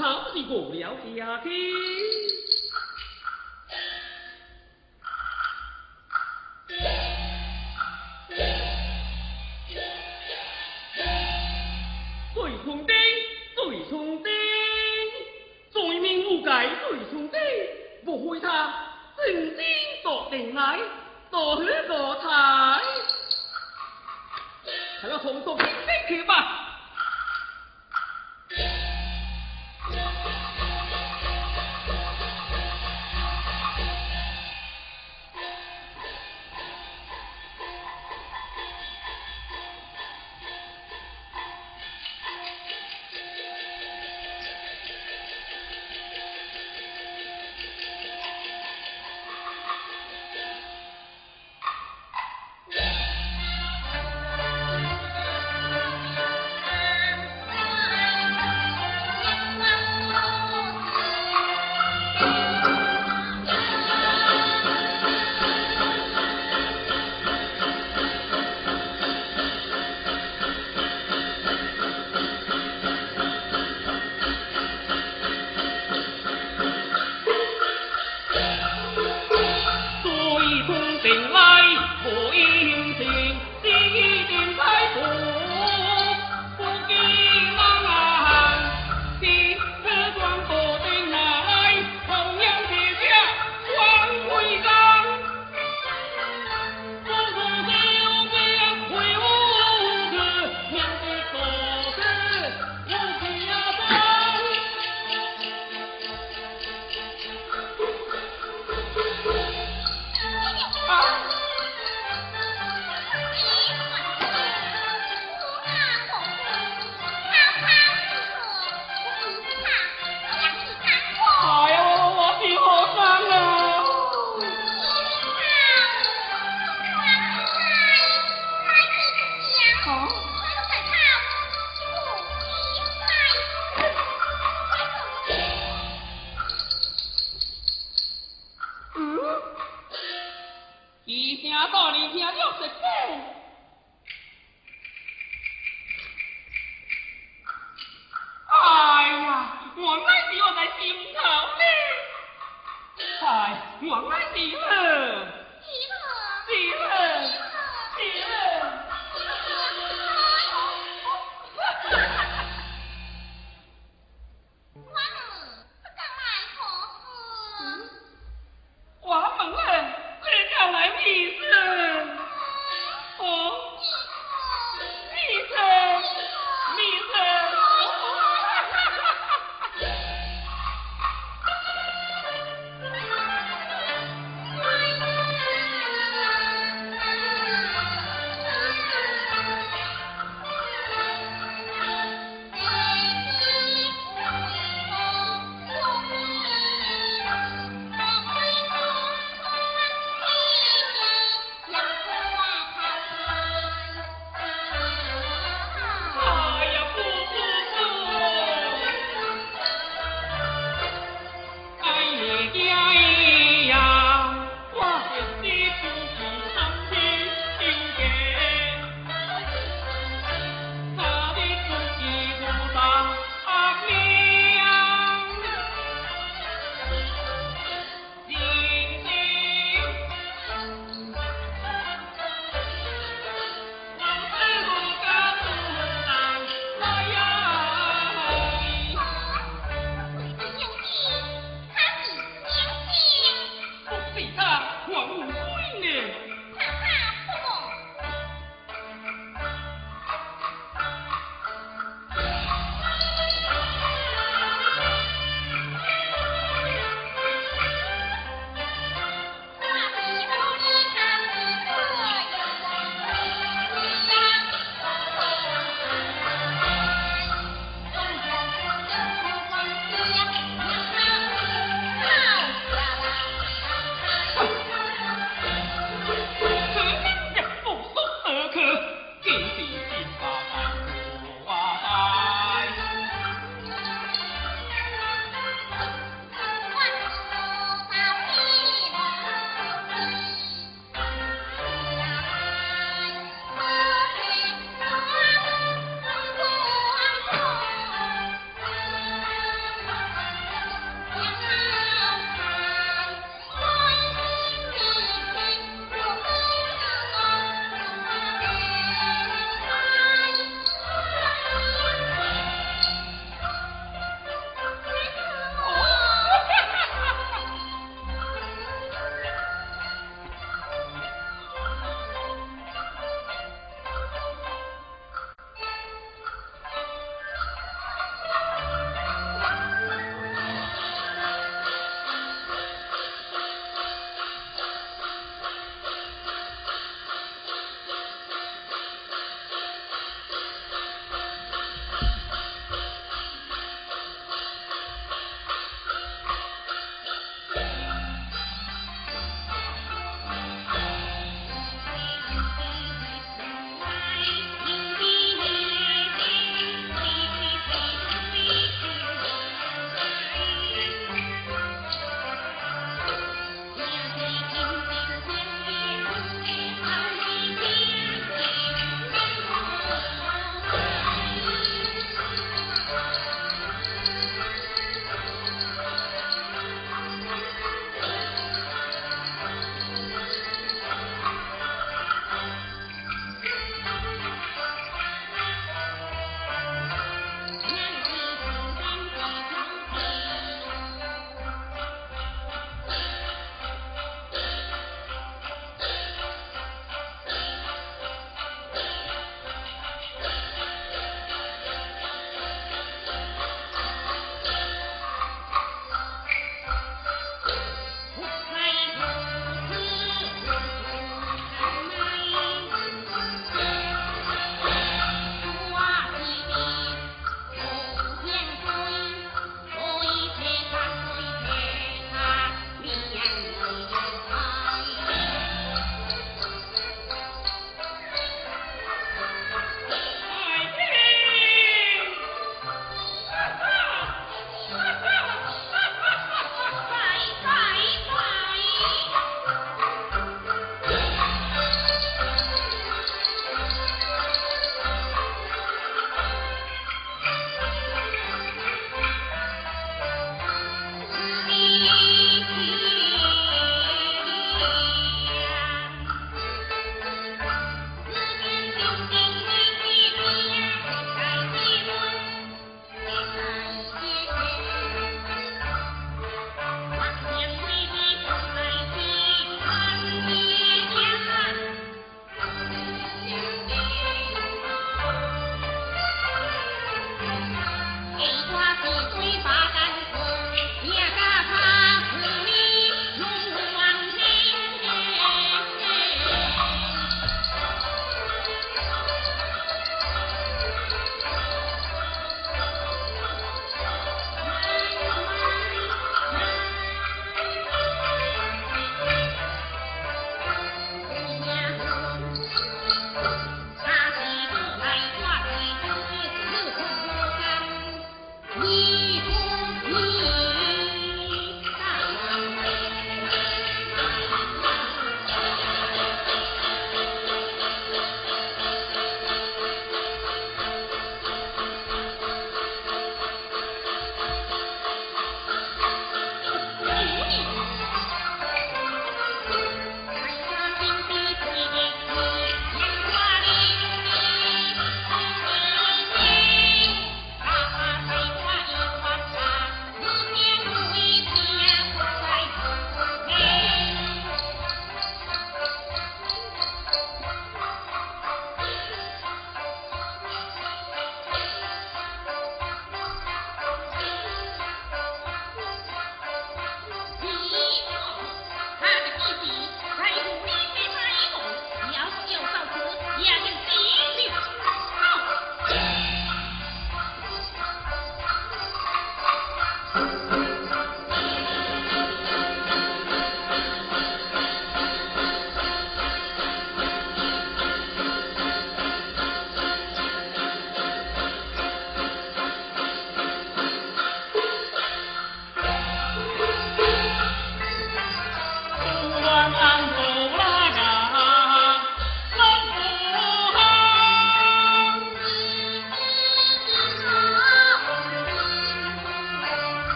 可不是过了家去。最冲顶，最冲顶，罪名无解，最冲顶，莫非他真心夺定来，夺去夺财？还要从中进去吧。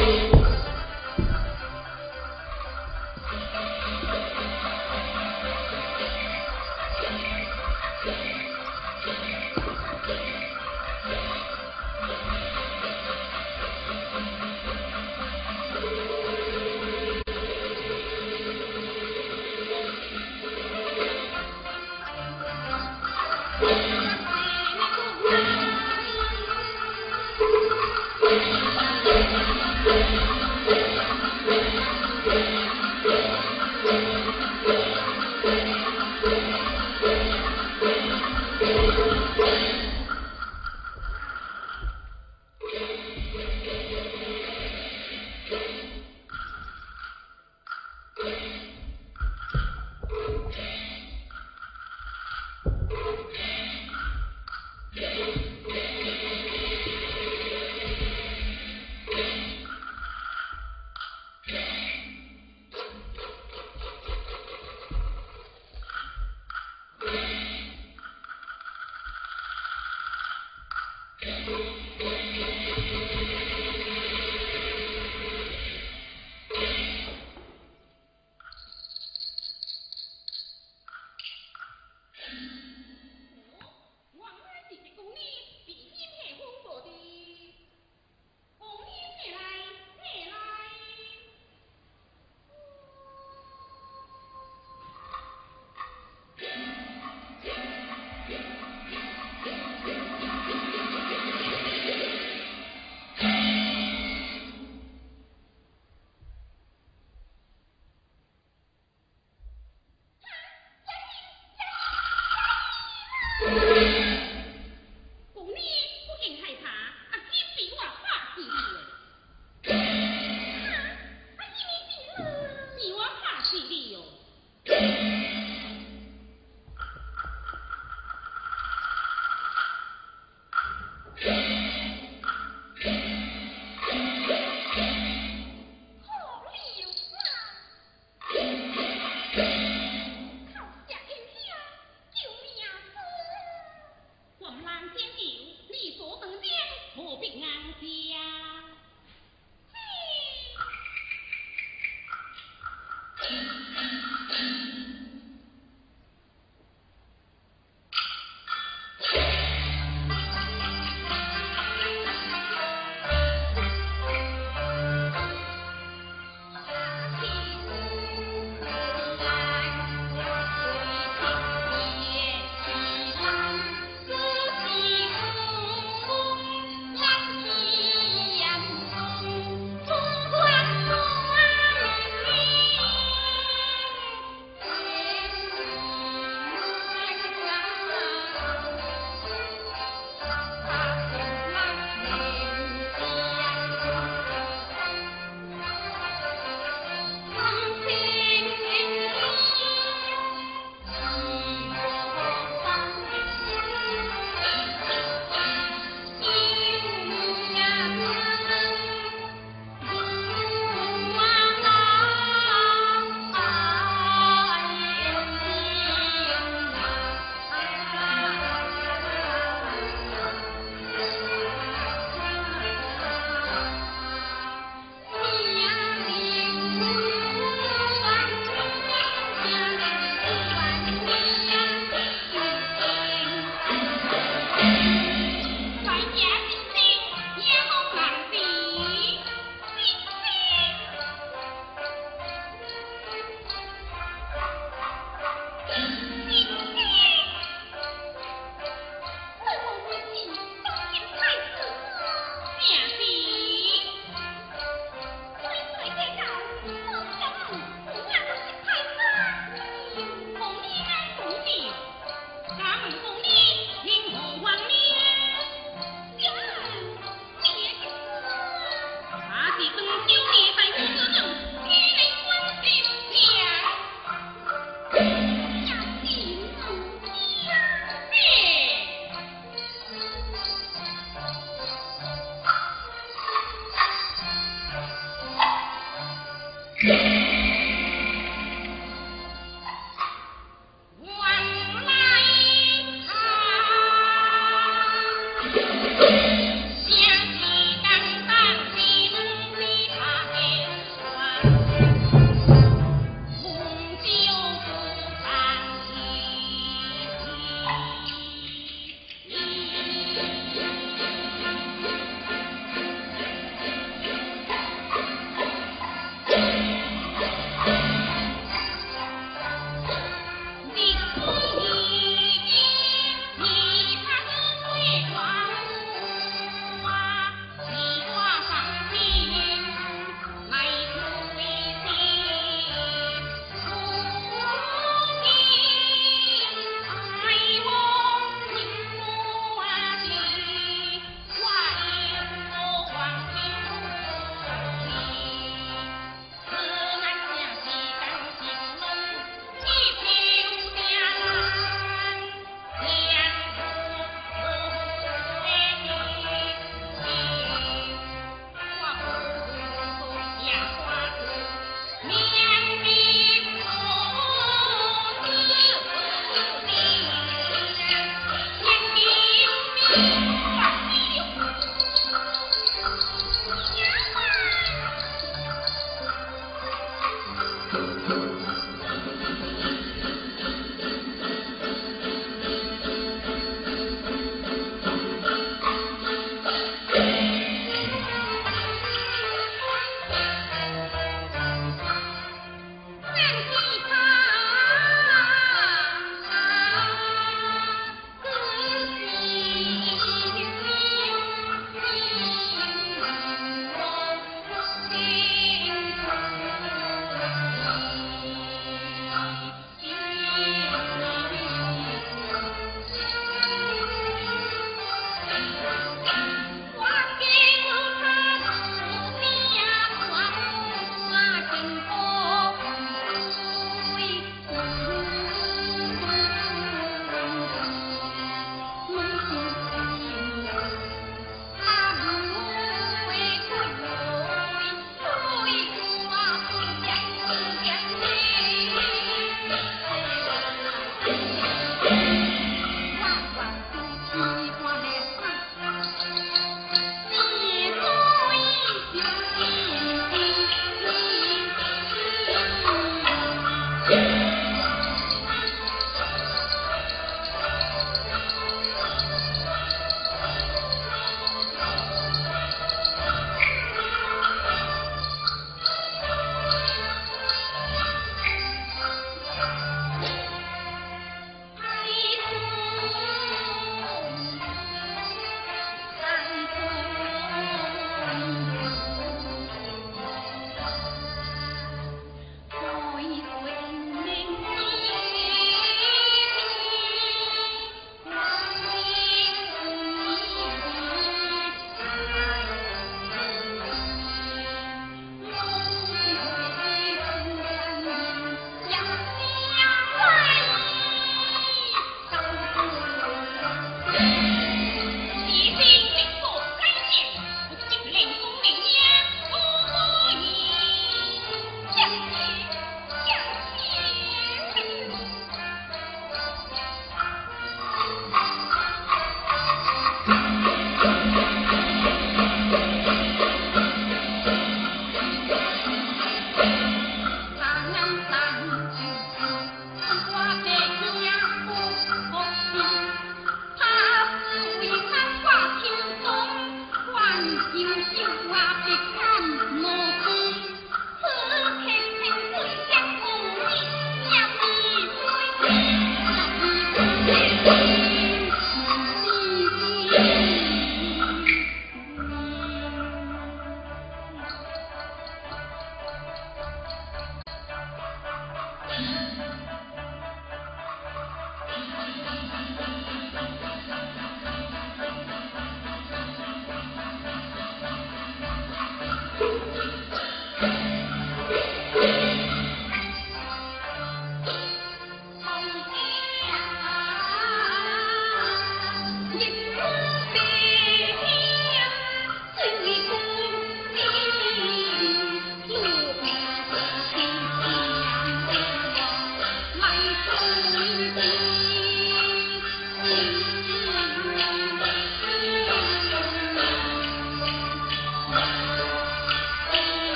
Thank you.